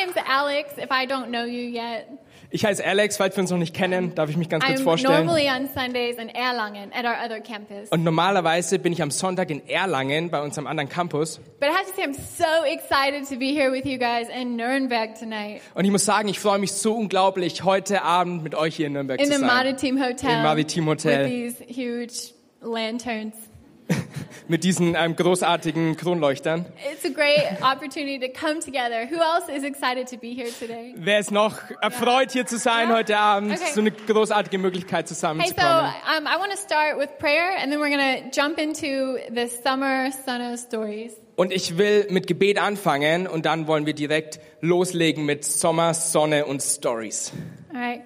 name's Alex. If I don't know you yet, Ich heiße Alex, falls wir uns noch nicht kennen, darf ich mich ganz kurz I'm vorstellen. normally on Sundays in Erlangen at our other campus. Und normalerweise bin ich am Sonntag in Erlangen bei unserem anderen Campus. But I have to say, I'm so excited to be here with you guys in Nuremberg tonight Und ich muss sagen, ich freue mich so unglaublich, heute Abend mit euch hier in Nürnberg in zu the sein. Maritim Hotel. Im Maritim Hotel. With these huge lanterns. Mit diesen ähm, großartigen Kronleuchtern. It's a great opportunity to come together. Who else is excited to be here today? Wer ist noch erfreut, hier zu sein Ja. heute Abend? Okay. So eine großartige Möglichkeit, Hey, so zusammenzukommen. um, I want to start with prayer, and then we're going to jump into the summer Sana stories. Und ich will mit Gebet anfangen und dann wollen wir direkt loslegen mit Sommer, Sonne und Stories. All right.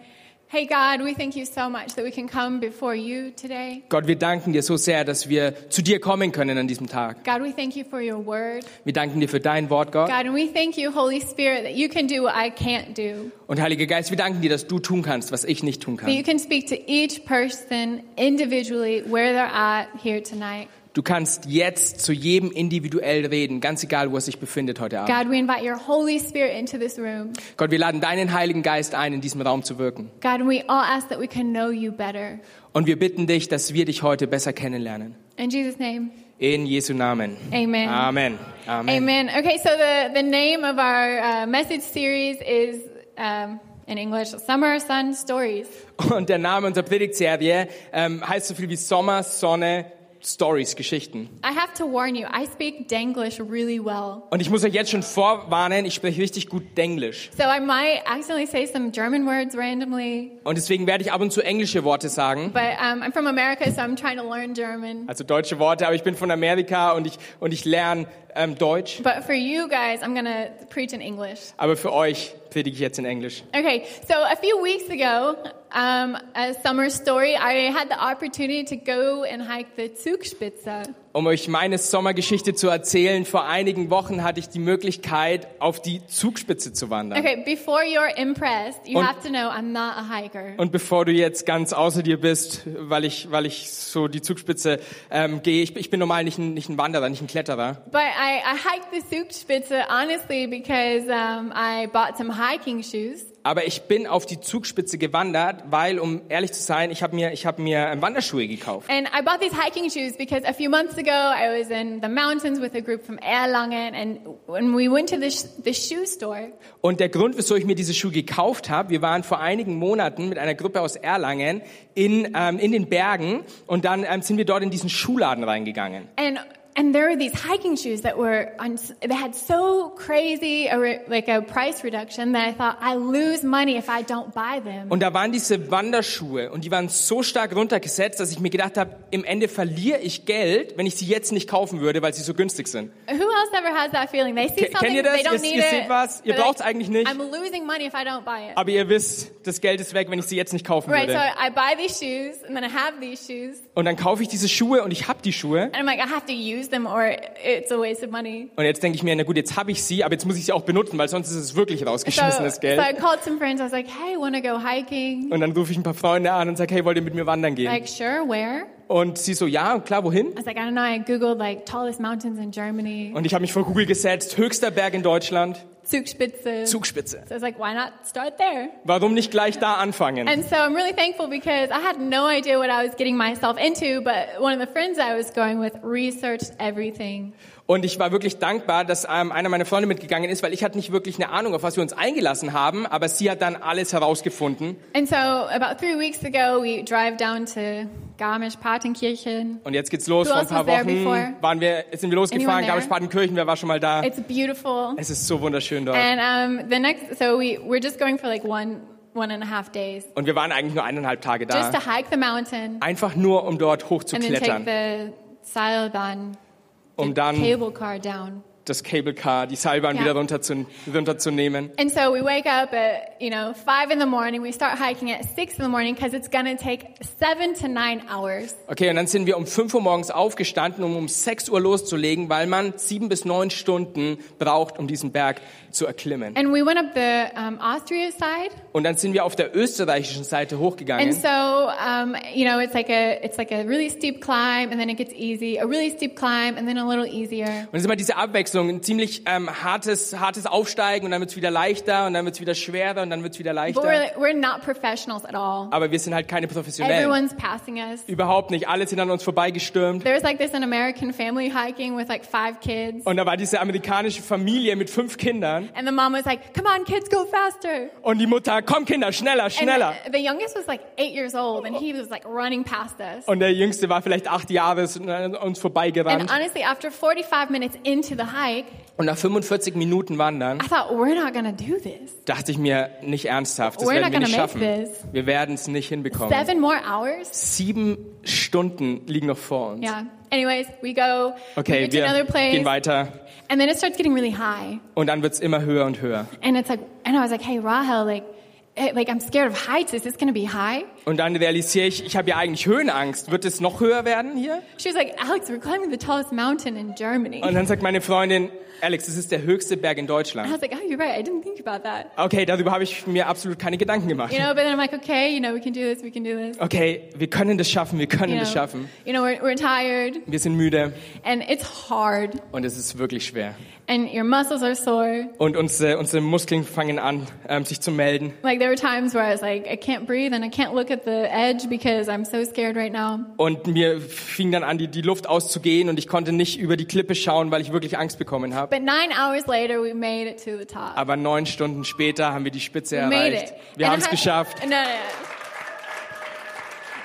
Hey, God, we thank you so much that we can come before you today. Gott, wir danken dir so sehr, dass wir zu dir kommen können an diesem Tag. God, we thank you for your word. Wir danken dir für dein Wort, Gott. God, and we thank you, Holy Spirit, that you can do what I can't do. Und Heiliger Geist, wir danken dir, dass du tun kannst, was ich nicht tun That you kann. can speak to each person individually where they're at here tonight. Du kannst jetzt zu jedem individuell reden, ganz egal, wo er sich befindet heute Abend. God, we invite your Holy Spirit into this room. Gott, wir laden deinen Heiligen Geist ein, in diesem Raum zu wirken. God, we all ask that we can know you better. Und wir bitten dich, dass wir dich heute besser kennenlernen. In Jesus' name, In Jesu Namen. amen. Amen. Amen. Amen. Okay, so the, the name of our uh, message series is, um, in English, Summer Sun Stories. Und der Name unserer Predigtserie ähm, heißt so viel wie Sommer, Sonne, Stories, Geschichten. I have to warn you, I speak Denglish really well. Und ich muss euch jetzt schon vorwarnen, ich spreche richtig gut Denglisch. So I might accidentally say some German words randomly, Und deswegen werde ich ab und zu englische Worte sagen. but um, I'm from America, so I'm trying to learn German. Also deutsche Worte, aber ich bin von Amerika und ich, und ich lerne ähm, Deutsch. But for you guys, I'm going to preach in English. Aber für euch predige ich jetzt in Englisch. Okay, so a few weeks ago, um, a summer story, I had the opportunity to go and hike the Zugspitze. Um euch meine Sommergeschichte zu erzählen, vor einigen Wochen hatte ich die Möglichkeit, auf die Zugspitze zu wandern. Okay, before you're impressed, you Und- have to know I'm not a hiker. Und bevor du jetzt ganz außer dir bist, weil ich, weil ich so die Zugspitze ähm, gehe, ich, ich bin normal nicht ein, nicht ein Wanderer, nicht ein Kletterer. But I, I hiked the Zugspitze honestly because um, I bought some hiking shoes. Aber ich bin auf die Zugspitze gewandert, weil, um ehrlich zu sein, ich habe mir, ich habe mir ähm, Wanderschuhe gekauft. And I bought these hiking shoes because a few months ago I was in the mountains with a group from Erlangen and when we went to the, the shoe store, Und der Grund, wieso ich mir diese Schuhe gekauft habe, wir waren vor einigen Monaten mit einer Gruppe aus Erlangen in, ähm, in den Bergen und dann ähm, sind wir dort in diesen Schuhladen reingegangen. and and there were these hiking shoes that were on, they had so crazy a re, like a price reduction that I thought I lose money if I don't buy them. Und da waren diese Wanderschuhe und die waren so stark runtergesetzt, dass ich mir gedacht habe, im Ende verliere ich Geld, wenn ich sie jetzt nicht kaufen würde, weil sie so günstig sind. Who else ever has that feeling? They see Ke- kennt something, ihr das? they don't Ihr- need ihr it. seht was, ihr but braucht's eigentlich nicht. I'm losing money if I don't buy it. Aber ihr wisst, das Geld ist weg, wenn ich sie jetzt nicht kaufen Right, so würde. I buy these shoes and then I have these shoes Und dann kaufe ich diese Schuhe und ich habe die Schuhe. and I'm like, I have to use them or it's a waste of money. Und jetzt denke ich mir, na gut, jetzt habe ich sie, aber jetzt muss ich sie auch benutzen, weil sonst ist es wirklich So, rausgeschmissenes so Geld. I called some friends. I was like, hey, want to go hiking? Und dann rufe ich ein paar Freunde an und sage, hey, wollt ihr mit mir wandern gehen? Like, sure, where? Und sie so, ja, klar, wohin? I was like, I don't know. I Googled like tallest mountains in Germany, Und ich habe mich vor Google gesetzt, höchster Berg in Deutschland, Zugspitze. Zugspitze. So I was like, why not start there? Warum nicht gleich da anfangen? And so I'm really thankful because I had no idea what I was getting myself into, but one of the friends I was going with researched everything. Und ich war wirklich dankbar, dass ähm, einer meiner Freunde mitgegangen ist, weil ich hatte nicht wirklich eine Ahnung, auf was wir uns eingelassen haben, aber sie hat dann alles herausgefunden. And so about three weeks ago, we drive down to Garmisch-Partenkirchen. Und jetzt geht's los. Who Vor ein paar Wochen waren wir, sind wir losgefahren. Garmisch-Partenkirchen, wer war schon mal da? It's beautiful. Es ist so wunderschön dort. And um, the next, so we, we're just going for like one, one and a half days. Und wir waren eigentlich nur eineinhalb Tage Just da. to hike the mountain Einfach nur, um dort hoch zu and then take klettern. the Seilbahn, the Um dann cable car down. Das Cable Car, die Seilbahn Ja. wieder runter zu, runterzunehmen. And so we wake up at, you know, five in the morning. We start hiking at six in the morning because it's going to take seven to nine hours. Okay, und dann sind wir um 5 Uhr morgens aufgestanden, um um 6 Uhr loszulegen, weil man sieben bis neun Stunden braucht, um diesen Berg zu erklimmen. And we went up the um, Austria side. Und dann sind wir auf der österreichischen Seite hochgegangen. And so, um, you know, it's like a it's like a really steep climb, and then it gets easy. A really steep climb, and then a little easier. Und es ist immer diese Abwechslung, ein ziemlich ähm, hartes, hartes Aufsteigen und dann wird's wieder leichter und dann wird's wieder schwerer und dann wird's wieder But leichter. we're we're not professionals at all. Aber wir sind halt keine Professionellen. Everyone's passing us. Überhaupt nicht. Alle sind an uns vorbeigestürmt. There was like this an American family hiking with like five kids, Und da war diese amerikanische Familie mit fünf Kindern. And the mom was like, "Come on, kids, go faster." Und die Mutter, komm Kinder, schneller, And schneller. the, the youngest was like eight years old, and he was like running past us. Und der Jüngste war vielleicht acht Jahre ist an uns And vorbeigerannt. honestly, after 45 minutes into the hike, Und nach 45 Minuten Wandern I thought, we're not gonna do this. dachte ich mir, nicht ernsthaft, das We're werden wir nicht schaffen. Wir werden es nicht hinbekommen. Seven more hours? Sieben Stunden liegen noch vor uns. Yeah. Anyways, we go, we Okay, to wir another place, gehen weiter. And then it starts getting really high. Und dann wird's immer höher und höher. And it's like, and I was like, hey, Rahel, like, eh, like I'm scared of heights. Is this gonna be high? Und dann realisiere ich, ich habe ja eigentlich Höhenangst. Wird es noch höher werden hier? She was like, Alex, we're climbing the tallest mountain in Germany. Und dann sagt meine Freundin, Alex, das ist der höchste Berg in I Deutschland. was like, oh, you're right. I didn't think about that. Okay, darüber habe ich mir absolut keine Gedanken gemacht. You know, but then I'm like, okay, you know, we can do this, we can do this. Okay, wir können das schaffen, wir können You das know, schaffen. you know we're, we're tired, Wir sind müde and it's hard, und es ist wirklich schwer. and your muscles are sore. Und unsere, unsere Muskeln fangen an, ähm, sich zu melden. Like there were times where I was like, I can't breathe and I can't look at the edge because I'm so scared right now. Und mir fing dann an, die, die Luft auszugehen und ich konnte nicht über die Klippe schauen, weil ich wirklich Angst bekommen habe. But nine hours later, we made it to the top. Aber neun Stunden später haben wir die Spitze we made erreicht. it. Wir haben es geschafft. No, no, no.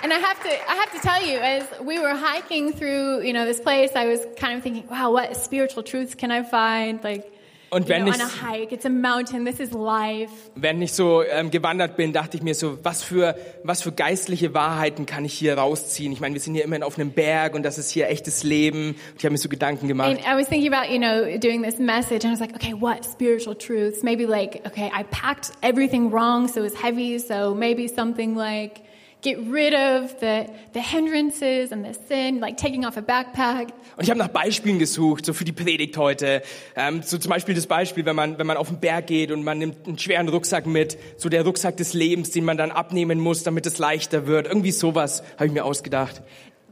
And I have to, I have to tell you, as we were hiking through, you know, this place, I was kind of thinking, wow, what spiritual truths can I find? Like, Und you wenn know, ich, on a hike, it's a mountain, this is life. wenn ich so ähm, gewandert bin, dachte ich mir so, was für, was für geistliche Wahrheiten kann ich hier rausziehen? Ich meine, wir sind hier immerhin auf einem Berg und das ist hier echtes Leben. Und ich habe mir so Gedanken gemacht. And I was thinking about, you know, doing this message, and I was like, okay, what spiritual truths? Maybe like, okay, I packed everything wrong, so it was heavy, so maybe something like, get rid of the, the hindrances and the sin, like taking off a backpack. Und ich habe nach Beispielen gesucht, so für die Predigt heute. Ähm, so zum Beispiel das Beispiel, wenn man, wenn man auf den Berg geht und man nimmt einen schweren Rucksack mit, so der Rucksack des Lebens, den man dann abnehmen muss, damit es leichter wird. Irgendwie sowas habe ich mir ausgedacht.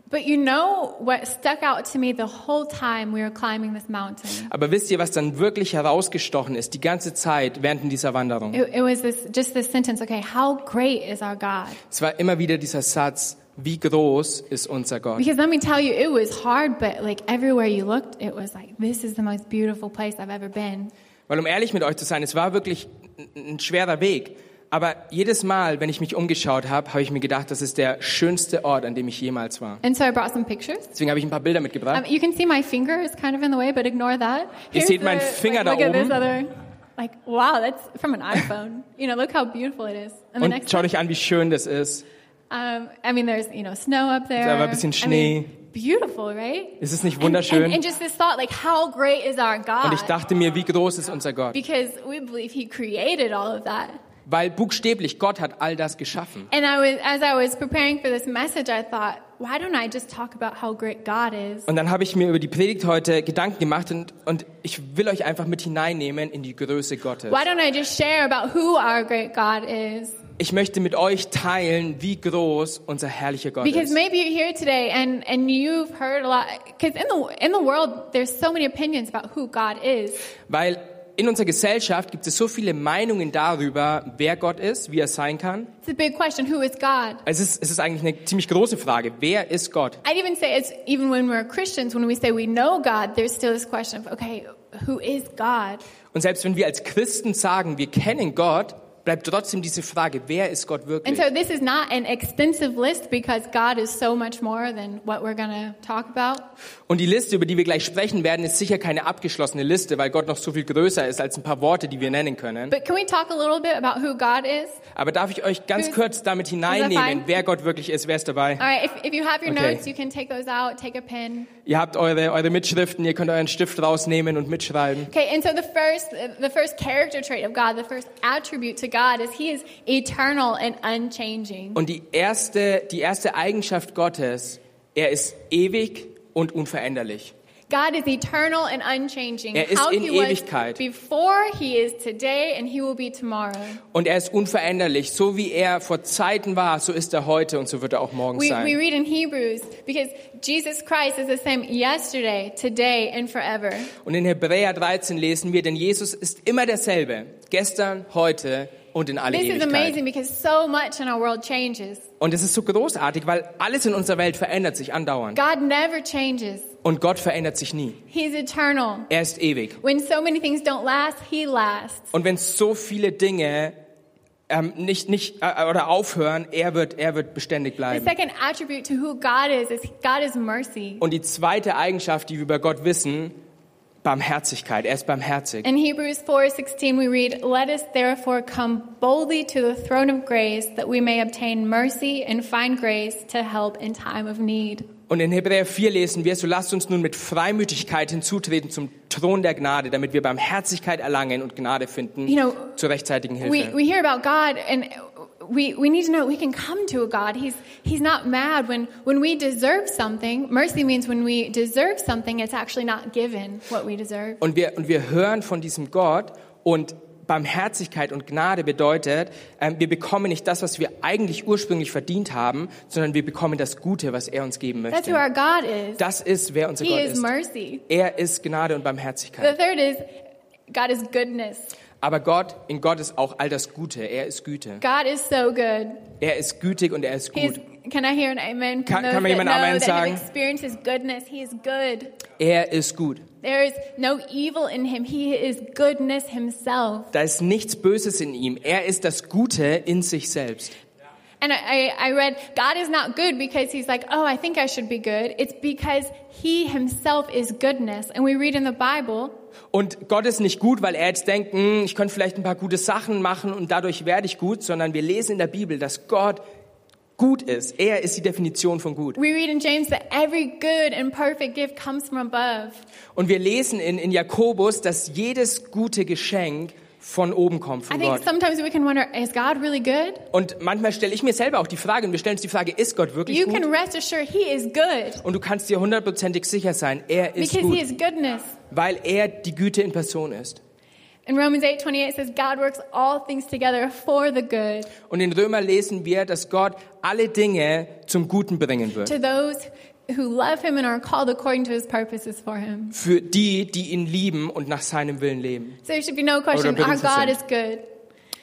But you know what stuck out to me the whole time we were climbing this mountain? Aber wisst ihr, was dann wirklich herausgestochen ist, die ganze Zeit während dieser Wanderung? It, it was this, just this sentence, okay, how great is our God? Es war immer wieder dieser Satz, wie groß ist unser Gott? Because let me tell you, it was hard, but like everywhere you looked, it was like, this is the most beautiful place I've ever been. Weil um ehrlich mit euch zu sein, es war wirklich ein ein schwerer Weg. Aber jedes Mal, wenn ich mich umgeschaut habe, habe ich mir gedacht, das ist der schönste Ort, an dem ich jemals war. And so I brought some pictures. Deswegen habe ich ein paar Bilder mitgebracht. Um, you can see my finger is kind of in the way, but ignore that. Ihr seht meinen Finger like, da oben. other, like, wow, that's from an iPhone. you know, look how beautiful it is. And Und schaut euch an, wie schön das ist. um, I mean, there's, you know, snow up there. aber ein bisschen I mean, Schnee. beautiful, right? Ist es nicht And, wunderschön? and, and just this thought, like, how great is our God? Und ich dachte mir, wie groß ist unser Gott? because we believe He created all of that. Weil buchstäblich Gott hat all das geschaffen. And I was, as I was preparing for this message, I thought, why don't I just talk about how great God is? Und dann habe ich mir über die Predigt heute Gedanken gemacht und, und ich will euch einfach mit hineinnehmen in die Größe Gottes. Why don't I just share about who our great God is? Ich möchte mit euch teilen, wie groß unser herrlicher Gott Because ist. maybe you're here today and, and you've heard a lot. Because in the, in the world, there's so many opinions about who God is. Weil in unserer Gesellschaft gibt es so viele Meinungen darüber, wer Gott ist, wie er sein kann. It's a big question who is God? Es ist, es ist eigentlich eine ziemlich große Frage. Wer ist Gott? I'd even say it's even when we're Christians, when we say we know God, there's still this question of, okay, who is God? Und selbst wenn wir als Christen sagen, wir kennen Gott, bleibt trotzdem diese Frage, wer ist Gott And wirklich? so this is not an extensive list because God is so much more than what we're going to talk about. Und die Liste, über die wir gleich sprechen werden, ist sicher keine abgeschlossene Liste, weil Gott noch so viel größer ist als ein paar Worte, die wir nennen können. But can we talk a little bit about who God is? Aber darf ich euch ganz Who's- kurz damit hineinnehmen, wer Gott wirklich ist? Wer ist dabei? All right, if, if you have your Okay. notes, you can take those out, take a pen. Ihr habt eure, eure Mitschriften, ihr könnt euren Stift rausnehmen und mitschreiben. Okay, and so the first, the first character trait of God, the first attribute to God is He is eternal and unchanging. Und die erste, die erste Eigenschaft Gottes, er ist ewig und unveränderlich. God is eternal and unchanging. Er ist How in he was Ewigkeit. before, he is today, and he will be tomorrow. Und er ist unveränderlich. So wie er vor Zeiten war, so ist er heute und so wird er auch morgen We, we sein. read in Hebrews because Jesus Christ is the same yesterday, today, and forever. Und in Hebräer 13 lesen wir, denn Jesus ist immer derselbe. Gestern, heute und in alle This is Ewigkeit. amazing because so much in our world changes. Und es ist so großartig, weil alles in unserer Welt verändert sich andauernd. God never changes. Und Gott verändert sich nie. He's eternal. Er ist ewig. When so many things don't last, he lasts. Und wenn so viele Dinge ähm, nicht, nicht äh, oder aufhören, er wird, er wird beständig The bleiben. second attribute to who God is is God is mercy. Und die zweite Eigenschaft, die wir über Gott wissen, Barmherzigkeit. Er ist barmherzig. In Hebrews 4:16 we read, "Let us therefore come boldly to the throne of grace that we may obtain mercy and find grace to help in time of need." Und in Hebräer 4 lesen wir, so lasst uns nun mit Freimütigkeit hinzutreten zum Thron der Gnade, damit wir Barmherzigkeit erlangen und Gnade finden You know, zur rechtzeitigen We Hilfe. we hear about God and we, we need to know we can come to a God. He's he's not mad when when we deserve something. Mercy means when we deserve something, it's actually not given what we deserve. Und wir, und wir hören von diesem Gott und Barmherzigkeit und Gnade bedeutet, ähm, wir bekommen nicht das, was wir eigentlich ursprünglich verdient haben, sondern wir bekommen das Gute, was er uns geben möchte. That's who our God is. Das ist, wer unser He Gott is ist. mercy. Er ist Gnade und Barmherzigkeit. The third is God is goodness. Aber Gott, in Gott ist auch all das Gute. Er ist Güte. God is so good. Er ist gütig und er ist gut. can I hear an amen? Kann- those kann mir that jemand know Amen that sagen? have experienced His goodness. He is good. Er ist gut. There is no evil in Him. He is goodness Himself. Da ist nichts Böses in ihm. Er ist das Gute in sich selbst. And I, I read, God is not good because He's like, oh, I think I should be good. It's because He Himself is goodness. And we read in the Bible Und Gott ist nicht gut, weil er jetzt denkt, "Hm, ich könnte vielleicht ein paar gute Sachen machen und dadurch werde ich gut, sondern wir lesen in der Bibel, dass Gott gut ist. Er ist die Definition von gut. We read in James that every good and perfect gift comes from above. Und wir lesen in, in Jakobus, dass jedes gute Geschenk von oben kommt, I von think Gott. sometimes we can wonder, is God really good? Und manchmal stelle ich mir selber auch die Frage, und wir stellen uns die Frage, ist Gott wirklich You gut? can rest assured He is good Und du kannst dir hundertprozentig sicher sein, er ist because He gut, is goodness. weil er die Güte in Person ist. In Romans 8 28 says, God works all things together for the good Und in Römer lesen wir, dass Gott alle Dinge zum Guten bringen wird. to those who love Him and are called according to His purposes for Him. Für die, die ihn lieben und nach seinem Willen leben. So there should be no question, our God is good.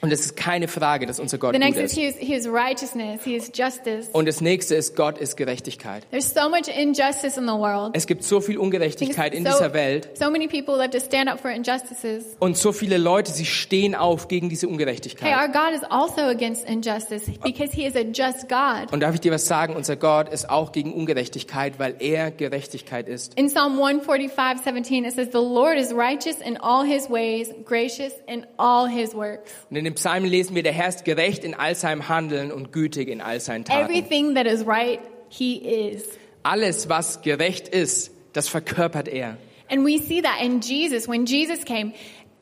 Und es ist keine Frage, dass unser Gott The gut next is ist. He is, he is righteousness, He is justice. Und das nächste ist, Gott ist Gerechtigkeit. There's so much injustice in the world. Es gibt so viel Ungerechtigkeit in so, dieser Welt so many people love to stand up for injustices. und so viele Leute, sie stehen auf gegen diese Hey, Ungerechtigkeit. our God is also against injustice because He is a just God. Und darf ich dir was sagen? Unser Gott ist auch gegen Ungerechtigkeit, weil er Gerechtigkeit ist. In Psalm 145, 17, it says, The Lord is righteous in all his ways, gracious in all his works. Und in dem Psalm lesen wir, der Herr ist gerecht in all seinem Handeln und gütig in all seinen Taten. Everything that is right, he is. Alles, was gerecht ist, das verkörpert er. And we see that in Jesus. When Jesus came,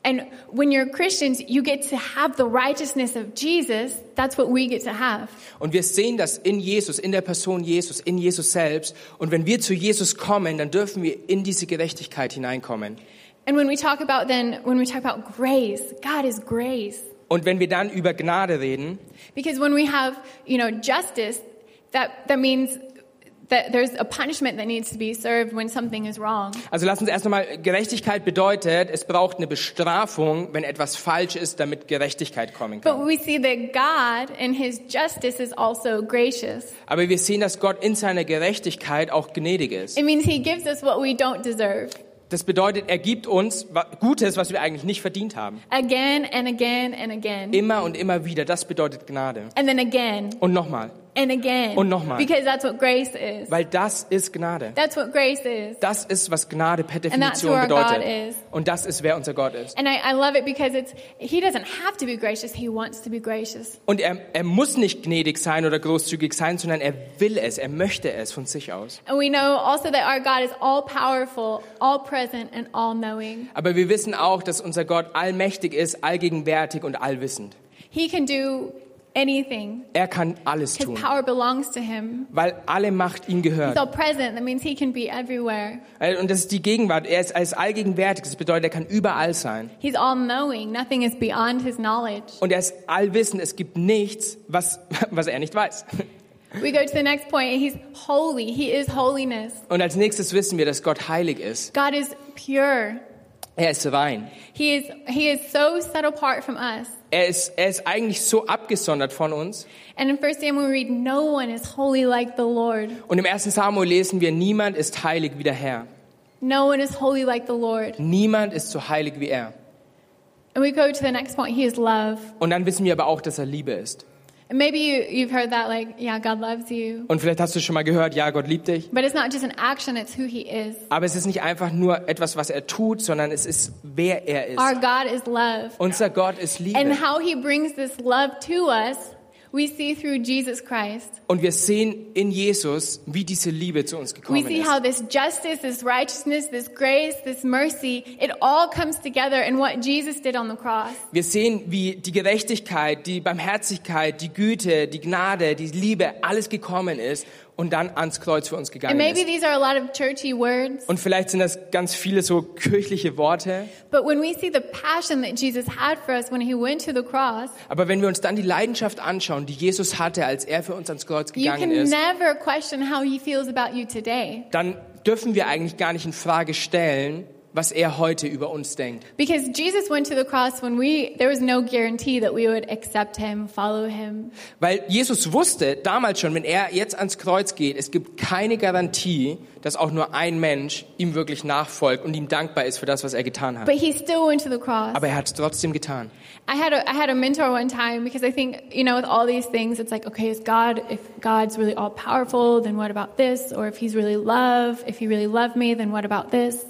and when you're Christians, you get to have the righteousness of Jesus. That's what we get to have. Und wir sehen das in Jesus, in der Person Jesus, in Jesus selbst. Und wenn wir zu Jesus kommen, dann dürfen wir in diese Gerechtigkeit hineinkommen. And when we talk about then, when we talk about grace, God is grace. Und wenn wir dann über Gnade reden, Because when we have, you know, justice, that, that means that there's a punishment that needs to be served when something is wrong. also lass uns erst einmal, Gerechtigkeit bedeutet, es braucht eine Bestrafung, wenn etwas falsch ist, damit Gerechtigkeit kommen But kann. we see that God in his justice is also gracious. Aber wir sehen, dass Gott in seiner Gerechtigkeit auch gnädig ist. It means he gives us what we don't deserve. Das bedeutet, er gibt uns Gutes, was wir eigentlich nicht verdient haben. Again and again and again. Immer und immer wieder, das bedeutet Gnade. And then again Und nochmal, and again. Und nochmal. Because that's what grace is. weil das ist Gnade. That's what grace is. Das ist, was Gnade per that's Definition bedeutet. is. Und das ist, wer unser Gott ist. And I, I love it because it's he doesn't have to be gracious, he wants to be gracious. Und er, er muss nicht gnädig sein oder großzügig sein, sondern er will es, er möchte es von sich aus. And we know also that our God is all powerful, all present, and all knowing. Aber wir wissen auch, dass unser Gott allmächtig ist, allgegenwärtig und allwissend. He can do anything. Er kann alles His tun, power belongs to him. weil alle Macht ihm He's gehört. all present. That means he can be everywhere. Und das ist die Gegenwart. Er ist als allgegenwärtig. Das bedeutet, er kann überall sein. He's all knowing. Nothing is beyond his knowledge. Und er ist allwissend. Es gibt nichts, was, was er nicht weiß. We go to the next point. He's holy. He is holiness. Und als nächstes wissen wir, dass Gott heilig ist. God is pure. Er ist rein. He is, he is so set apart from us. Er ist, er ist eigentlich so abgesondert von uns. And in 1 Samuel, we read, No one is holy like the Lord. Und im 1. Samuel lesen wir, niemand ist heilig wie der Herr. No one is holy like the Lord. Niemand ist so heilig wie er. And we go to the next point. He is love. Und dann wissen wir aber auch, dass er Liebe ist. Maybe you, you've heard that, like, yeah, God loves you. Und vielleicht hast du schon mal gehört, ja, Gott liebt dich. But it's not just an action, it's who He is. Aber es ist nicht einfach nur etwas, was er tut, sondern es ist, wer er ist. Our God is love. Unser Gott ist Liebe. And how He brings this love to us, we see through Jesus Christ. Und wir sehen in Jesus, wie diese Liebe zu uns We gekommen see ist. how this justice, this righteousness, this grace, this mercy, it all comes together in what Jesus did on the cross. Wir sehen, wie die Gerechtigkeit, die Barmherzigkeit, die Güte, die Gnade, die Liebe, alles gekommen ist und dann ans Kreuz für uns gegangen maybe ist. these are a lot of churchy words, Und vielleicht sind das ganz viele so kirchliche Worte. but when we see the passion that Jesus had for us when he went to the cross, Aber wenn wir uns dann die Leidenschaft anschauen, die Jesus hatte, als er für uns ans Kreuz you gegangen can ist, never question how he feels about you today. dann dürfen wir eigentlich gar nicht in Frage stellen, was er heute über uns denkt. Because Jesus went to the cross when we, there was no guarantee that we would accept him, follow him. Weil Jesus wusste damals schon, wenn er jetzt ans Kreuz geht, es gibt keine Garantie, dass auch nur ein Mensch ihm wirklich nachfolgt und ihm dankbar ist für das, was er getan hat. But he still went to the cross. Aber er hat es trotzdem getan. I had a, I had a mentor one time because I think, you know, with all these things, it's like, okay, is God, if God's really all powerful, then what about this? Or if he's really love, if he really loved me, then what about this?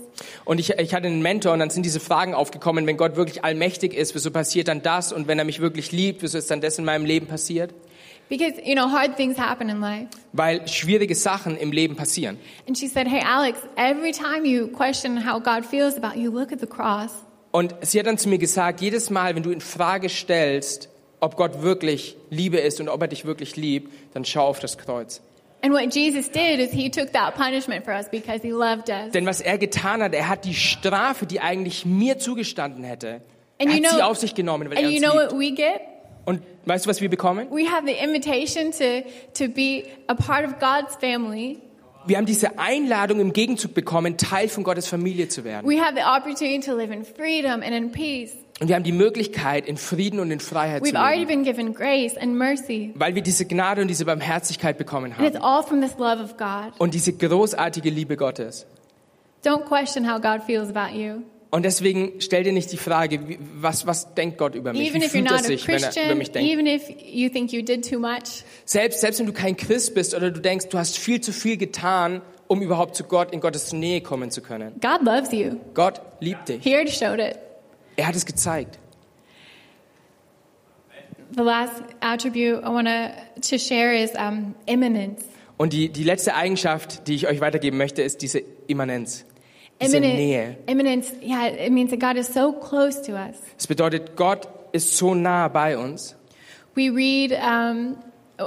Und ich, ich hatte einen Mentor und dann sind diese Fragen aufgekommen, wenn Gott wirklich allmächtig ist, wieso passiert dann das? Und wenn er mich wirklich liebt, wieso ist dann das in meinem Leben passiert? Because, you know, hard things happen in life. Weil schwierige Sachen im Leben passieren. And she said, hey, Alex, every time you question how God feels about you, look at the cross. Und sie hat dann zu mir gesagt, jedes Mal, wenn du in Frage stellst, ob Gott wirklich Liebe ist und ob er dich wirklich liebt, dann schau auf das Kreuz. And what Jesus did is he took that punishment for us because he loved us. Denn was er getan hat, er hat die Strafe, die eigentlich mir zugestanden hätte, And er you hat sie know- auf sich genommen, weil er uns you know liebt. what we get? Und weißt du, was wir bekommen? We have the invitation to, to be a part of God's family. Wir haben diese Einladung im Gegenzug bekommen, Teil von Gottes Familie zu werden. We have the opportunity to live in freedom and in peace. Und wir haben die Möglichkeit, in Frieden und in Freiheit zu We've already leben, been given grace and mercy. weil wir diese Gnade und diese Barmherzigkeit bekommen And it's haben. all from this love of God. Und diese großartige Liebe Gottes. Don't question how God feels about you. Und deswegen stell dir nicht die Frage, wie- was, was denkt Gott über mich? Even Wie if you're fühlt er not a sich, wenn er über Christian, mich denkt? even if you think you did too much, Selbst, selbst wenn du kein Christ bist oder du denkst, du hast viel zu viel getan, um überhaupt zu Gott, in Gottes Nähe kommen zu können. God loves you. Gott liebt dich. He already showed it. Er hat es gezeigt. The last attribute I want to share is um, imminence. Und die, die letzte Eigenschaft, die ich euch weitergeben möchte, ist diese Immanenz. Diese Imminent- Nähe. Imminence, yeah, it means that God is so close to us. Es bedeutet, Gott ist so nah bei uns. We read um,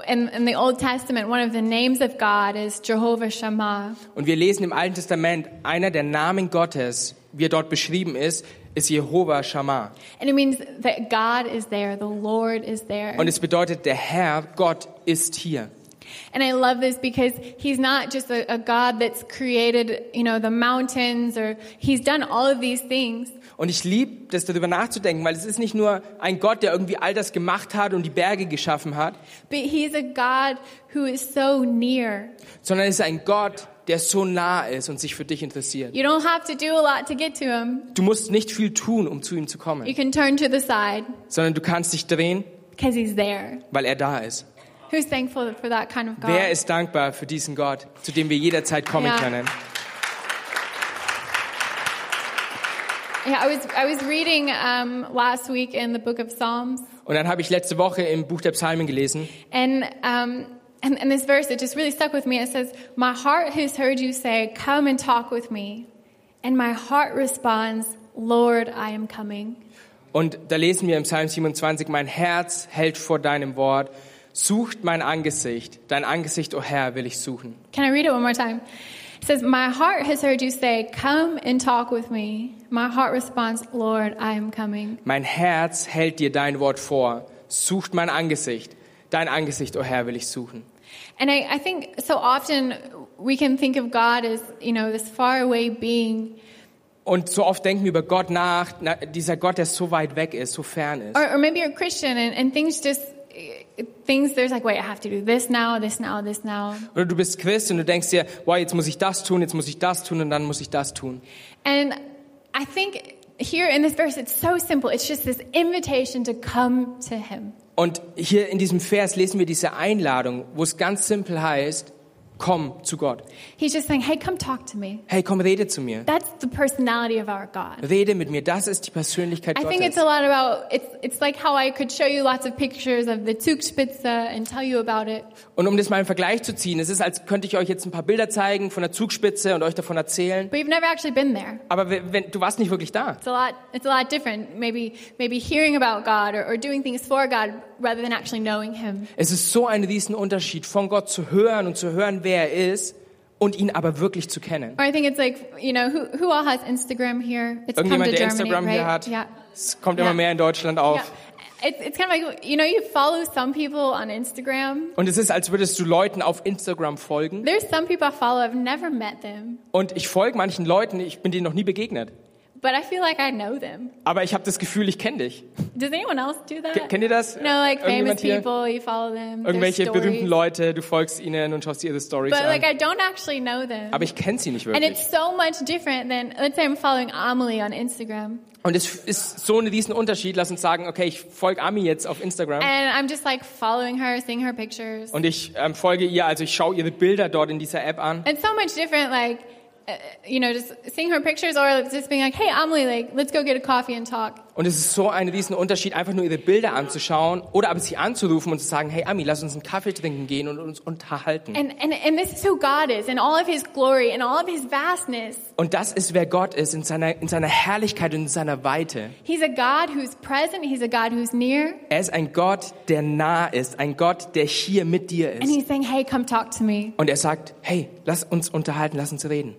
in, in the Old Testament, one of the names of God is Jehovah Shammah. Und wir lesen im Alten Testament, einer der Namen Gottes, wie er dort beschrieben ist, ist Jehova Shammah. And it means that God is there, the Lord is there. Und es bedeutet, der Herr, Gott, ist hier. And I love this because he's not just a, a God that's created, you know, the mountains or he's done all of these things. Und ich liebe das, darüber nachzudenken, weil es ist nicht nur ein Gott, der irgendwie all das gemacht hat und die Berge geschaffen hat, But he's a God who is so near. sondern es ist ein Gott, der so nah ist und sich für dich interessiert. You don't have to do a lot to get to him. Du musst nicht viel tun, um zu ihm zu You kommen, can turn to the side sondern du kannst dich drehen, because he's there. weil er da ist. Who's thankful for that kind of God? Wer ist dankbar für diesen Gott, zu dem wir jederzeit kommen Ja. können? Yeah, I was I was reading um, last week in the book of Psalms, Und dann habe ich letzte Woche im Buch der Psalmen gelesen and um, and, and this verse it just really stuck with me. It says, "My heart has heard you say, Come and talk with me,' and my heart responds, Lord, I am coming." und da lesen wir im Psalm 27, mein Herz hält vor deinem Wort, sucht mein Angesicht, dein Angesicht, o Herr, will ich suchen. Can I read it one more time? It says, My heart has heard you say, Come and talk with me. My heart responds, Lord, I am coming. Mein Herz hält dir dein Wort vor, sucht mein Angesicht, dein Angesicht, o Herr, will ich suchen. And I, I think so often we can think of God as, you know, this faraway being. Und so oft denken wir über Gott nach, na, dieser Gott, der so weit weg ist, so fern ist. Or, or maybe you're a Christian and, and things just, things, there's like, wait, I have to do this now, this now, this now. Oder du bist Christ und du denkst dir, wow, jetzt muss ich das tun, jetzt muss ich das tun und dann muss ich das tun. And I think here in this verse, it's so simple. It's just this invitation to come to Him. Und hier in diesem Vers lesen wir diese Einladung, wo es ganz simpel heißt, komm zu Gott. He's just saying, hey, come talk to me. Hey, komm, rede zu mir. That's the personality of our God. Rede mit mir. Das ist die Persönlichkeit I think it's Gottes. a lot about, it's, it's like how I could show you lots of pictures of the Zugspitze and tell you about it. Und um das mal im Vergleich zu ziehen, es ist, als könnte ich euch jetzt ein paar Bilder zeigen von der Zugspitze und euch davon erzählen. But you've never actually been there. Aber wenn, du warst nicht wirklich da. It's a lot, it's a lot different. Maybe, maybe hearing about God or, or doing things for God rather than actually knowing Him. Es ist so ein Riesenunterschied, von Gott zu hören und zu hören, wer er ist und ihn aber wirklich zu kennen. Or I think it's like, you know, who, who all has Instagram here? It's come Irgendjemand, to der Germany, Instagram right? hier hat, Yeah. es kommt immer mehr in Deutschland auf. Yeah. It's, it's kind of like, you know, you follow some people on Instagram. Und es ist, als würdest du Leuten auf Instagram folgen. There's some people I follow, I've never met them, Und ich folge manchen Leuten, ich bin denen noch nie begegnet. But I feel like I know them. Aber ich habe das Gefühl, ich kenne dich. Does anyone else do that? Ke- Kennt ihr das? Know, like famous people, you follow them, Irgendwelche berühmten Leute, du folgst ihnen und schaust ihre Stories But like an. I don't actually know them. Aber ich kenne sie nicht And wirklich. it's so much different than, let's say I'm following Amelie on Instagram. Und es ist so ein riesen Unterschied. Lass uns sagen, okay, ich folge Ami jetzt auf Instagram. And I'm just like following her, seeing her pictures. Und ich ähm, folge ihr, also ich schaue ihre Bilder dort in dieser App an. It's so much different, like, you know, just seeing her pictures or just being like, hey, Amelie, like, let's go get a coffee and talk. Und es ist so ein riesen Unterschied, einfach nur ihre Bilder anzuschauen oder aber sie anzurufen und zu sagen, hey Ami, lass uns einen Kaffee trinken gehen und uns unterhalten. And, and, and this is who God is in all of his glory and all of his vastness. Und das ist, wer Gott ist, in seiner, in seiner Herrlichkeit und in seiner Weite. He's a God who's present, he's a God who's near, Er ist ein Gott, der nah ist, ein Gott, der hier mit dir and ist. he's saying, hey, come talk to me. Und er sagt, hey, lass uns unterhalten, lass uns reden.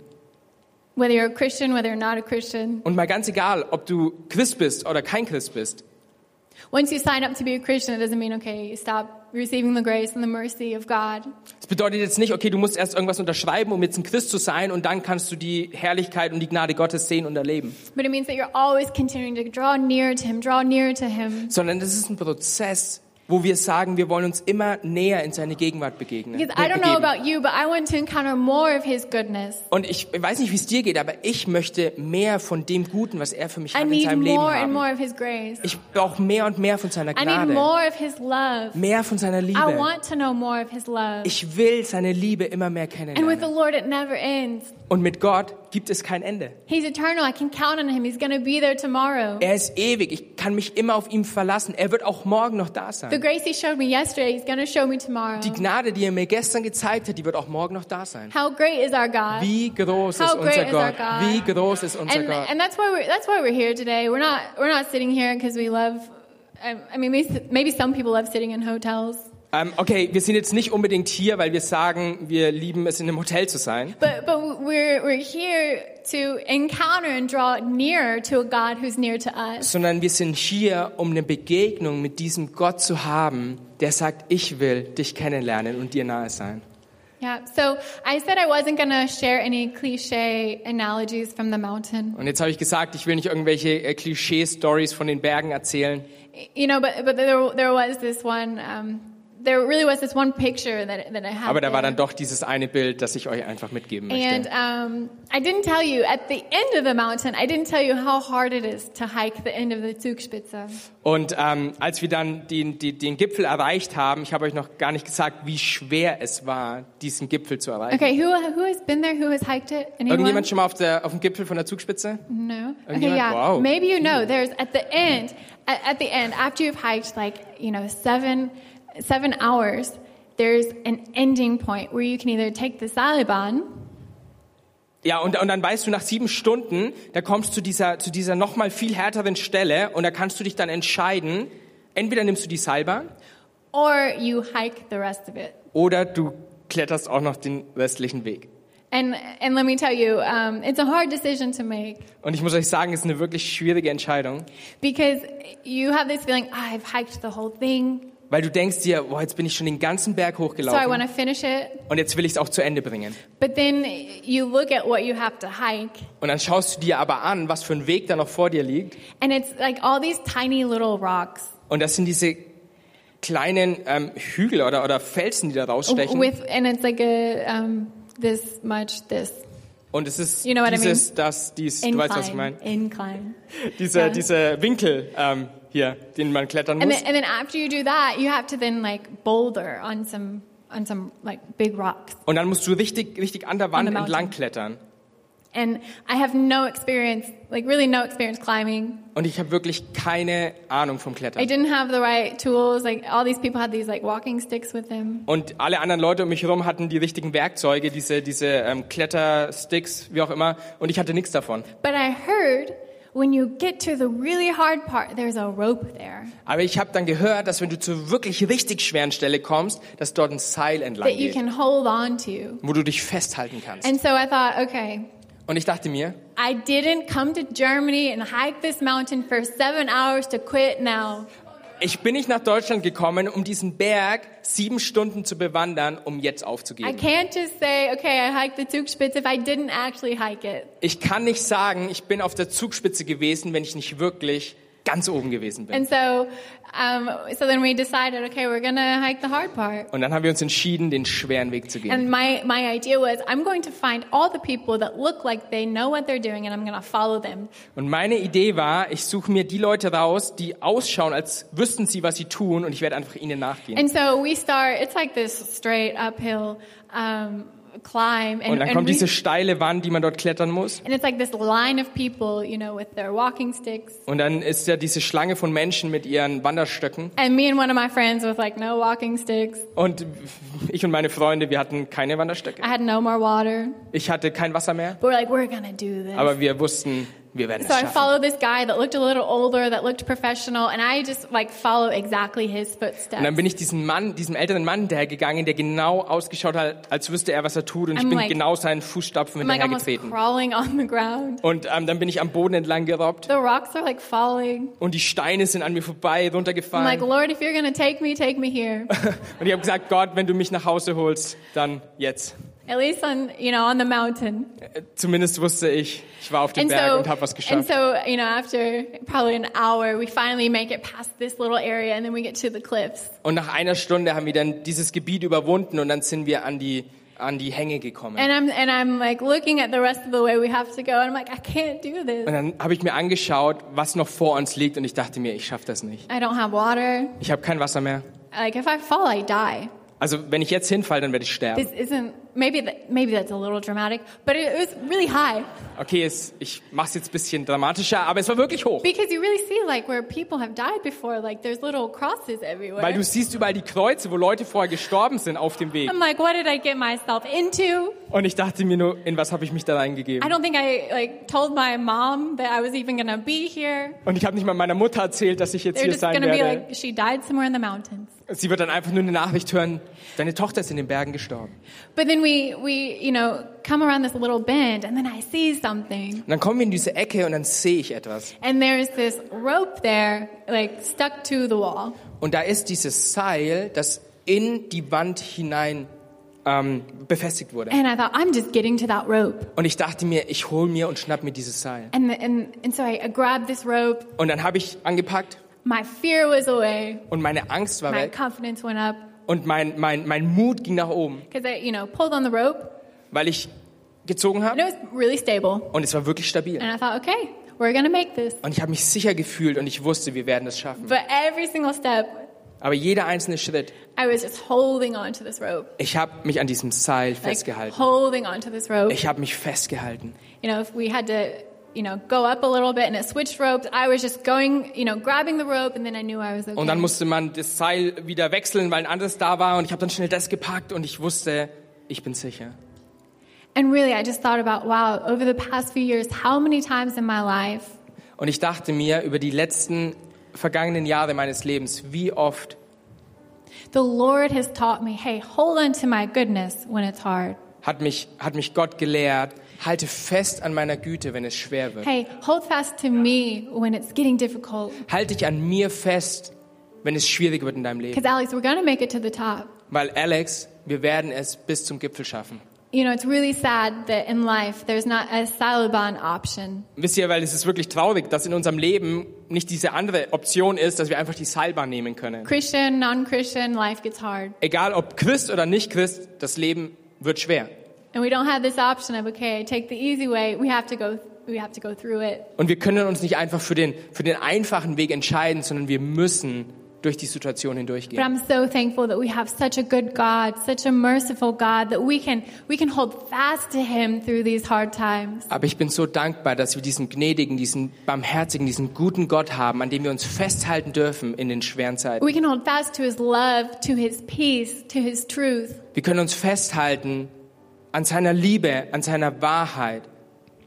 Whether you're a Christian, whether you're not a Christian. Und mal ganz egal, ob du Christ bist oder kein Christ bist. Once you sign up to be a Christian, it doesn't mean, okay, you stop receiving the grace and the mercy of God. Das bedeutet jetzt nicht, okay, du musst erst irgendwas unterschreiben, um jetzt ein Christ zu sein und dann kannst du die Herrlichkeit und die Gnade Gottes sehen und erleben. But it means that you're always continuing to draw near to him, draw near to him. Sondern das ist ein Prozess, wo wir sagen, wir wollen uns immer näher in seine Gegenwart begegnen. Because I don't know begeben. about you, but I want to encounter more of his goodness. Und ich weiß nicht, wie es dir geht, aber ich möchte mehr von dem Guten, was er für mich I hat in seinem Leben more and haben. more of his grace. Ich brauche mehr und mehr von seiner I need Gnade. more of his love. Mehr von seiner I Liebe. want to know more of his love. Ich will seine Liebe immer mehr And with the kennenlernen. Lord, it never ends. Und mit Gott gibt es kein Ende. He's eternal. I can count on him. He's going to be there tomorrow. Er ist ewig. Ich kann mich immer auf ihn verlassen. Er wird auch morgen noch da sein. The grace he showed me yesterday, he's going to show me tomorrow. Die Gnade, die er mir gestern gezeigt hat, die wird auch morgen noch da sein. How great is our God? Wie groß ist How great unser is our Gott? God? Wie groß ist unser and, Gott? and that's why we're that's why we're here today. We're not we're not sitting here because we love. I, I mean, maybe, maybe some people love sitting in hotels, Ähm, okay, wir sind jetzt nicht unbedingt hier, weil wir sagen, wir lieben es, in einem Hotel zu sein. but but we're we're here to encounter and draw nearer to a God who's near to us. sondern wir sind hier, um eine Begegnung mit diesem Gott zu haben, der sagt, ich will dich kennenlernen und dir nahe sein. Yeah. So I said I wasn't going to share any cliche analogies from the mountain. Und jetzt habe ich gesagt, ich will nicht irgendwelche äh, Klischee-Stories von den Bergen erzählen, You know, but but there there was this one. Um, there really was this one picture that that I had. aber da war dann doch dieses eine Bild, das ich euch einfach mitgeben And möchte. um, I didn't tell you at the end of the mountain. I didn't tell you how hard it is to hike the end of the Zugspitze. Und ähm, als wir dann den, den, den Gipfel erreicht haben, ich habe euch noch gar nicht gesagt, wie schwer es war, diesen Gipfel zu erreichen. Okay, who who has been there? Who has hiked it? Anyone? Irgendjemand schon mal auf, der, auf dem Gipfel von der Zugspitze? No. Okay, yeah. Wow. Maybe you know. There's at the end. At, at the end, after you've hiked like you know seven seven hours, there's an ending point where you can either take the Seilbahn Ja, und, und dann weißt du, nach sieben Stunden, da kommst du zu dieser, zu dieser nochmal viel härteren Stelle und da kannst du dich dann entscheiden, entweder nimmst du die Seilbahn or you hike the rest of it. oder du kletterst auch noch den restlichen Weg. And and let me tell you, um, it's a hard decision to make Und ich muss euch sagen, es ist eine wirklich schwierige Entscheidung, because you have this feeling, "Ah, I've hiked the whole thing, weil du denkst dir, boah, jetzt bin ich schon den ganzen Berg so I want hochgelaufen to finish it. und jetzt will ich es auch zu Ende bringen. But then you look at what you have to hike, Und dann schaust du dir aber an, was für ein Weg da noch vor dir liegt. and it's like all these tiny little rocks Und das sind diese kleinen ähm, Hügel oder, oder Felsen, die da rausstechen. with, and it's like a um, this much this Und es ist You know what I dieses, das, dies, du weißt, was ich meine. incline. Dieser, Ja. dieser Winkel ähm, hier, den man klettern And muss. then, and then after you do that, you have to then like boulder on some on some like big rocks. Und dann musst du richtig, richtig an der Wand entlang klettern. And I have no experience, like really no experience climbing. Und ich habe wirklich keine Ahnung vom I Klettern. didn't have the right tools. Like all these people had these like walking sticks with them. Und alle anderen Leute um mich herum hatten die richtigen Werkzeuge, diese, diese ähm, Klettersticks, wie auch immer. Und ich hatte nichts davon. But I heard when you get to the really hard part, there's a rope there Aber ich habe dann gehört, dass wenn du zur wirklich richtig schweren Stelle kommst, dass dort ein Seil entlang that you geht, can hold on to. wo du dich festhalten kannst. And so I thought, okay, Und ich dachte mir, I didn't come to Germany and hike this mountain for seven hours to quit now. ich bin nicht nach Deutschland gekommen, um diesen Berg sieben Stunden zu bewandern, um jetzt I aufzugeben. can't just say, okay, I hiked the Zugspitze if I didn't actually hike it. Ich kann nicht sagen, ich bin auf der Zugspitze gewesen, wenn ich nicht wirklich ganz oben gewesen bin. And so, um, so then we decided, okay, we're gonna hike the hard part. Und dann haben wir uns entschieden, den schweren Weg zu gehen. And my, my idea was, I'm going to find all the people that look like they know what they're doing and I'm gonna follow them. Und meine Idee war, ich suche mir die Leute raus, die ausschauen, als wüssten sie, was sie tun, und ich werde einfach ihnen nachgehen. And so we start, it's like this straight uphill, um, climb. And, Und dann and, kommt diese steile Wand, die man dort klettern muss. and it's like this line of people, you know, with their walking sticks. Und dann ist ja diese Schlange von Menschen mit ihren Wanderstöcken. And me and one of my friends with like no walking sticks. Und ich und meine Freunde, wir hatten keine Wanderstöcke. I had no more water. Ich hatte kein Wasser mehr, But we're like, we're gonna do this. aber wir wussten, wir werden So es I schaffen. followed this guy that looked a little older, that looked professional, and I just like follow exactly his footsteps. Und dann bin ich diesem Mann, diesem älteren Mann hinterhergegangen, der genau ausgeschaut hat, als wüsste er, was er tut. Und ich I'm bin like- genau seinen Fußstapfen I'm like hinterhergetreten. crawling on the ground. Und ähm, dann bin ich am Boden entlang gerobbt The rocks are like falling. und die Steine sind an mir vorbei, I'm like, runtergefallen. Lord, if you're gonna take me, take me here. Und ich habe gesagt, Gott, wenn du mich nach Hause holst, dann jetzt. At least on, you know, on the mountain. Zumindest wusste ich, ich war auf dem And Berg so, und habe was and geschafft. so, you know, after probably an hour, we finally make it past this little area, and then we get to the cliffs. Und nach einer Stunde haben wir dann dieses Gebiet überwunden und dann sind wir an die, an die Hänge gekommen. And I'm and I'm like looking at the rest of the way we have to go, and I'm like, I can't do this. Und dann habe ich mir angeschaut, was noch vor uns liegt und ich dachte mir, ich schaffe das nicht. I don't have water. Ich habe kein Wasser mehr. Like if I fall, I die. Also wenn ich jetzt hinfalle, dann werde ich sterben. This isn't maybe that maybe that's a little dramatic, but it was really high Okay, es, ich mache es jetzt ein bisschen dramatischer, aber es war wirklich hoch. because you really see like where people have died before. Like there's little crosses everywhere. Weil du siehst überall die Kreuze, wo Leute vorher gestorben sind auf dem Weg. I'm like, what did I get myself into? Und ich dachte mir nur, in was habe ich mich da I reingegeben? don't think I like told my mom that I was even gonna be here. Und ich habe nicht mal meiner Mutter erzählt, dass ich jetzt They're hier just sein gonna be werde. like, she died somewhere in the mountains. Sie wird dann einfach nur eine Nachricht hören, deine Tochter ist in den Bergen gestorben. But then we we you know come around this little bend, and then I see something, Und dann kommen wir in diese Ecke und dann sehe ich etwas. and there's this rope there, like stuck to the wall. Und da ist dieses Seil, das in die Wand hinein ähm, befestigt wurde. And I thought, I'm just getting to that rope. Und ich dachte mir, ich hol mir und schnapp mir dieses Seil. And, and, and so I, I grabbed this rope. Und dann habe ich angepackt My fear was away. und meine Angst war My weg confidence went up und mein, mein, mein Mut ging nach oben, because I, you know, pulled on the rope weil ich gezogen and habe it was really stable. und es war wirklich stabil. And I thought, okay, we're gonna make this. Und ich habe mich sicher gefühlt und ich wusste, wir werden es schaffen. But every single step, Aber jeder einzelne Schritt, I was just holding on to this rope, ich habe mich an diesem Seil like festgehalten. holding on to this rope. Ich habe mich festgehalten. You know, if we had to, you know, go up a little bit and it switched ropes, I was just going, you know, grabbing the rope, and then I knew I was okay. Und dann musste man das Seil wieder wechseln, weil ein anderes da war. Und ich habe dann schnell das gepackt und ich wusste, ich bin sicher. And really, I just thought about, wow, over the past few years, how many times in my life Und ich dachte mir über die letzten vergangenen Jahre meines Lebens, wie oft the Lord has taught me, hey, hold on to my goodness when it's hard. hat mich, hat mich Gott gelehrt, halte fest an meiner Güte, wenn es schwer wird. Hey, hold fast to me when it's getting difficult. Halte dich an mir fest, wenn es schwierig wird in deinem Leben. Because, Alex, we're to make it to the top. Weil Alex, wir werden es bis zum Gipfel schaffen. You know, it's really sad that in life there's not a Taliban option. Wisst ihr, weil es ist wirklich traurig, dass in unserem Leben nicht diese andere Option ist, dass wir einfach die Seilbahn nehmen können. Christian, non Christian, life gets hard. Egal ob Christ oder nicht Christ, das Leben wird schwer. And we don't have this option of, okay, take the easy way. We have to go, we have to go through it. Und wir können uns nicht einfach für den, für den einfachen Weg entscheiden, sondern wir müssen durch die Situation But hindurchgehen. I'm so thankful that we have such a good God, such a merciful God, that we can, we can hold fast to Him through these hard times. Aber ich bin so dankbar, dass wir diesen gnädigen, diesen barmherzigen, diesen guten Gott haben, an dem wir uns festhalten dürfen in den schweren Zeiten. We can hold fast to His love, to His peace, to His truth. Wir können uns festhalten an seiner Liebe, an seiner Wahrheit,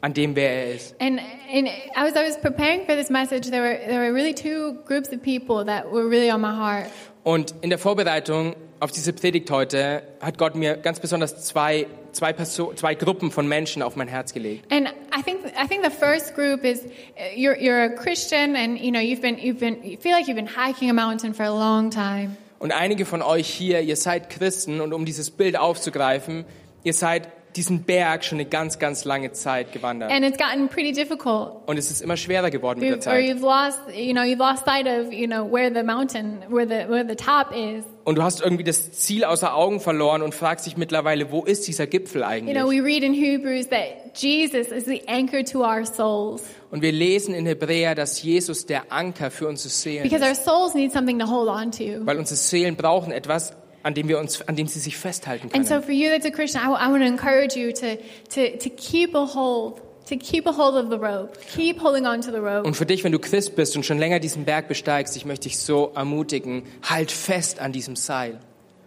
an dem, wer er ist. And, and as I was preparing for this message, there were, there were really two groups of people that were really on my heart. Und in der Vorbereitung auf diese Predigt heute hat Gott mir ganz besonders zwei, zwei, Perso zwei Gruppen von Menschen auf mein Herz gelegt. And I think I think the first group is uh, you're you're a Christian and you know you've been you've been you feel like you've been hiking a mountain for a long time. Und einige von euch hier, ihr seid Christen und um dieses Bild aufzugreifen, ihr seid diesen Berg schon eine ganz, ganz lange Zeit gewandert. And it's gotten pretty difficult. Und es ist immer schwerer geworden mit der You've, or Zeit. you've lost you know you've lost sight of you know where the mountain where the where the top is. Und du hast irgendwie das Ziel außer Augen verloren und fragst dich mittlerweile, wo ist dieser Gipfel You eigentlich? know we read in Hebrews that Jesus is the anchor to our souls Und wir lesen in Hebräer, dass Jesus der Anker für unsere Seelen because our ist. souls need something to hold on to. Weil unsere Seelen brauchen etwas, an dem wir uns, an dem sie sich festhalten And so können. for you that's a Christian, I, want to encourage you to, to, to keep a hold, to keep a hold of the rope. Keep holding on to the rope. Und für dich, wenn du Christ bist und schon länger diesen Berg besteigst, ich möchte dich so ermutigen, halt fest an diesem Seil.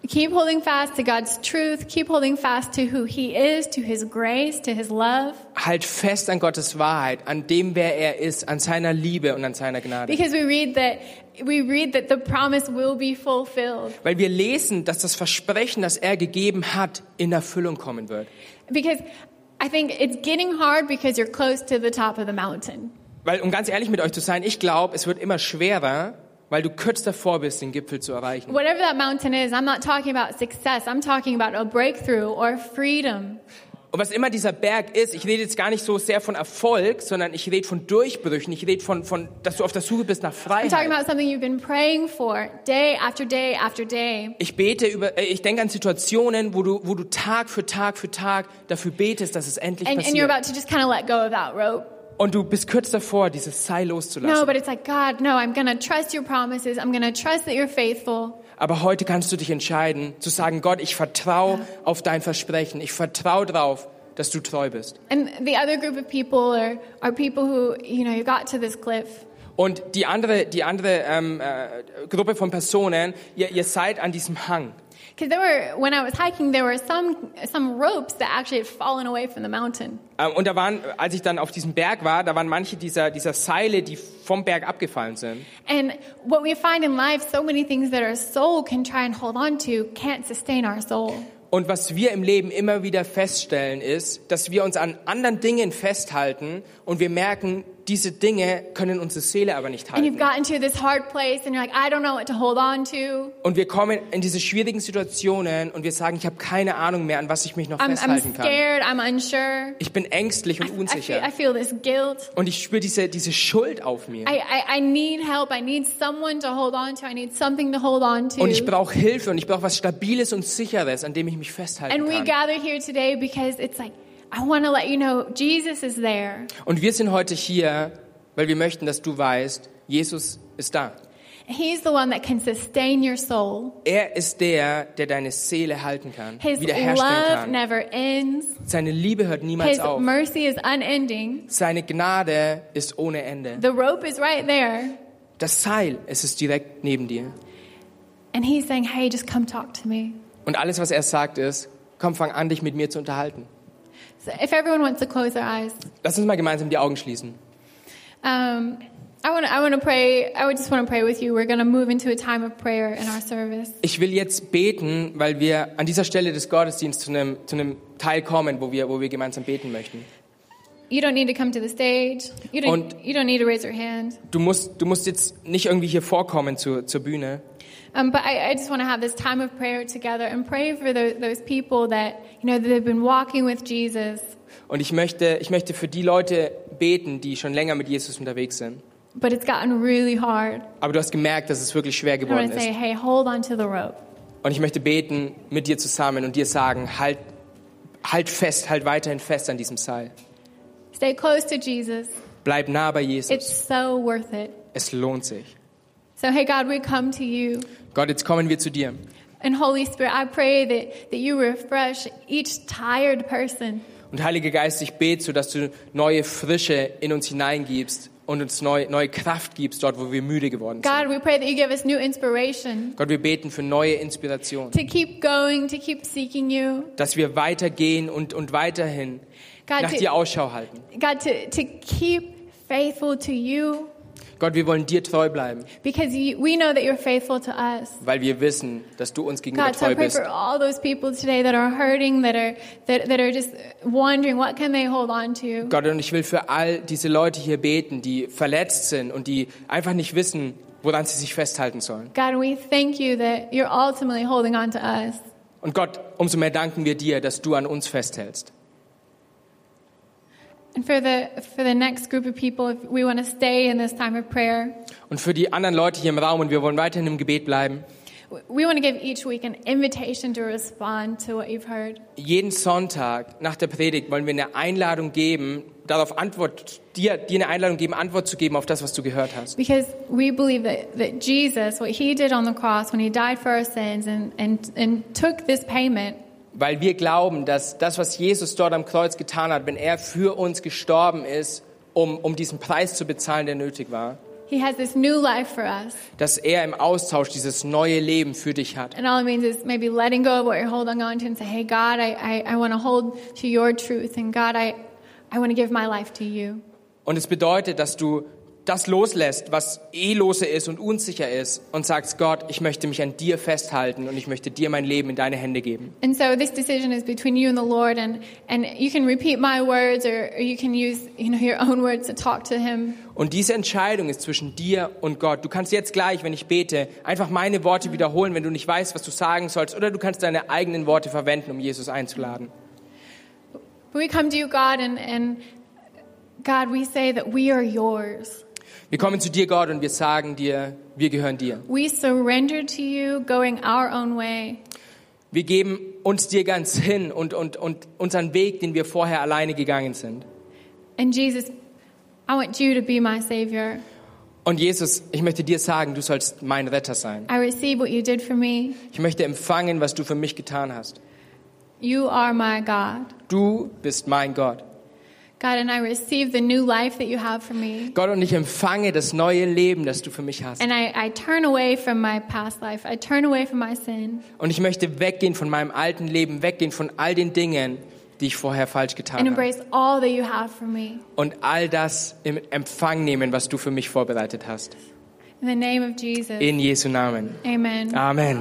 Keep holding fast to God's truth. Keep holding fast to who He is, to His grace, to His love. Halt fest an Gottes Wahrheit, an dem, wer er ist, an seiner Liebe und an seiner Gnade. Because we read that, we read that the promise will be fulfilled. Weil wir lesen, dass das Versprechen, das er gegeben hat, in Erfüllung kommen wird. Because I think it's getting hard because you're close to the top of the mountain. Weil, um ganz ehrlich mit euch zu sein, ich glaube, es wird immer schwerer, weil du kurz davor bist, den Gipfel zu erreichen. Whatever that mountain is, I'm not talking about success. I'm talking about a breakthrough or freedom. Und was immer dieser Berg ist, ich rede jetzt gar nicht so sehr von Erfolg, sondern ich rede von Durchbrüchen. Ich rede von, von, dass du auf der Suche bist nach I'm talking Freiheit. about something you've been praying for day after day after day. Ich bete über, äh, ich denke an Situationen, wo du, wo du Tag für Tag für Tag dafür betest, dass es endlich And, and you're passiert. about to just kind of let go of that rope. Und du bist kurz davor, dieses Seil No, loszulassen. but it's like, God, no, I'm to trust your promises. I'm to trust that you're faithful. Aber heute kannst du dich entscheiden, zu sagen, Gott, ich vertraue auf dein Versprechen. Ich vertraue darauf, dass du treu bist. And the other group of people are, are people who, you know, you got to this cliff. Und die andere, die andere ähm, äh, Gruppe von Personen, ihr, ihr seid an diesem Hang. Because there were, when I was hiking, there were some, some ropes that actually had fallen away from the mountain. Ähm, und da waren, als ich dann auf diesem Berg war, da waren manche dieser, dieser Seile, die vom Berg abgefallen sind. And what we find in life, so many things that our soul can try and hold on to can't sustain our soul. Und was wir im Leben immer wieder feststellen, ist, dass wir uns an anderen Dingen festhalten und wir merken, diese Dinge können unsere Seele aber nicht And you've halten. gotten to this hard place and you're like, I don't know what to hold on to. Und wir kommen in diese schwierigen Situationen und wir sagen, ich habe keine Ahnung mehr, an was ich mich noch I'm, I'm festhalten kann. scared. I'm unsure. Ich bin ängstlich und I, feel, unsicher. I feel this guilt. Und ich spüre diese, diese Schuld auf mir. I, I, I need help. I need someone to hold on to. I need something to hold on to. Und ich brauche Hilfe und ich brauche was Stabiles und Sicheres, an dem ich mich festhalten and we kann. gathered here today because it's like, I want to let you know Jesus is there. Und wir sind heute hier, weil wir möchten, dass du weißt, Jesus ist da. He's the one that can sustain your soul. Er ist der, der deine Seele halten kann, His wiederherstellen love kann. never ends. Seine Liebe hört niemals His auf. mercy is unending. Seine Gnade ist ohne Ende. The rope is right there. Das Seil, es ist direkt neben dir. And he's saying, hey, just come talk to me. Und alles, was er sagt, ist, komm, fang an, dich mit mir zu unterhalten. So if everyone wants to close their eyes, Lass uns mal gemeinsam die Augen schließen. um, I want I want to pray. I would just want to pray with you. We're going to move into a time of prayer in our service. Ich will jetzt beten, weil wir an dieser Stelle des Gottesdienstes zu einem, zu einem Teil kommen, wo wir, wo wir gemeinsam beten möchten. You don't need to come to the stage. You don't, Und- you don't need to raise your hand. Du musst, du musst jetzt nicht irgendwie hier vorkommen zur, zur Bühne, Um, but I, I just want to have this time of prayer together and pray for those, those people that, you know, that they've been walking with Jesus, Und ich möchte, ich möchte für die Leute beten, die schon länger mit Jesus unterwegs sind. but it's gotten really hard. Aber du hast gemerkt, dass es wirklich schwer geworden to say, ist. hey, hold on to the rope. Und ich möchte beten mit dir zusammen und dir sagen, halt, halt fest, halt weiterhin fest an diesem Seil. Stay close to Jesus. Bleib nah bei Jesus. It's so worth it. Es lohnt sich. So, hey, God, we come to you. Gott, jetzt kommen wir zu dir. And Holy Spirit, I pray that, that you refresh each tired person. Und Heiliger Geist, ich bete so, dass du neue Frische in uns hineingibst und uns neu, neue Kraft gibst dort, wo wir müde geworden sind. God, we pray that you give us new inspiration Gott, wir beten für neue Inspiration, to keep going, to keep seeking you. dass wir weitergehen und, und weiterhin God, nach to- dir Ausschau halten. God, to, to keep faithful to you Gott, wir wollen dir treu bleiben, because you, we know that you're faithful to us. weil wir wissen, dass du uns gegenüber God, so I treu pray bist. for all those people today that are hurting, that are, that, that are just wondering what can they hold on to. Gott, und ich will für all diese Leute hier beten, die verletzt sind und die einfach nicht wissen, woran sie sich festhalten sollen. God, we thank you that you're ultimately holding on to us. Und Gott, umso mehr danken wir dir, dass du an uns festhältst. And for the, for the next group of people, if we want to stay in this time of prayer, Und für die anderen Leute hier im Raum, und wir wollen weiterhin im Gebet bleiben, we want to give each week an invitation to respond to what you've heard. jeden Sonntag nach der Predigt wollen wir eine Einladung geben, darauf Antwort, dir, dir eine Einladung geben, Antwort zu geben auf das, was du gehört hast. Because we believe that, that Jesus, what he did on the cross when he died for our sins and, and, and took this payment, Weil wir glauben, dass das, was Jesus dort am Kreuz getan hat, wenn er für uns gestorben ist, um, um diesen Preis zu bezahlen, der nötig war, he has this new life for us. dass er im Austausch dieses neue Leben für dich hat. And all it means is maybe letting go of what you're holding on to and say, hey, God, I, I, I want to hold to your truth. And God, I, I want to give my life to you. Und es bedeutet, dass du das loslässt, was eh lose ist und unsicher ist und sagst, Gott, ich möchte mich an dir festhalten und ich möchte dir mein Leben in deine Hände geben. And so this decision is between you and the Lord. And, and you can repeat my words or, or you can use you know, your own words to talk to him. Und diese Entscheidung ist zwischen dir und Gott. Du kannst jetzt gleich, wenn ich bete, einfach meine Worte wiederholen, wenn du nicht weißt, was du sagen sollst, oder du kannst deine eigenen Worte verwenden, um Jesus einzuladen. But we come to you, God, and, and God, we say that we are yours. Wir kommen zu dir, Gott, und wir sagen dir, wir gehören dir. We surrender to you, going our own way. Wir geben uns dir ganz hin und, und, und unseren Weg, den wir vorher alleine gegangen sind. And Jesus, I want you to be my Savior. Und Jesus, ich möchte dir sagen, du sollst mein Retter sein. I receive what you did for me. Ich möchte empfangen, was du für mich getan hast. You are my God. Du bist mein Gott. God, and I receive the new life that you have for me. Gott, und ich empfange das neue Leben, das du für mich hast. And I, I turn away from my past life. I turn away from my sin. Und ich möchte weggehen von meinem alten Leben, weggehen von all den Dingen, die ich vorher falsch And getan habe. embrace all that you have for me. Und all das im Empfang nehmen, was du für mich vorbereitet hast. In the name of Jesus. In Jesu Namen. Amen. Amen.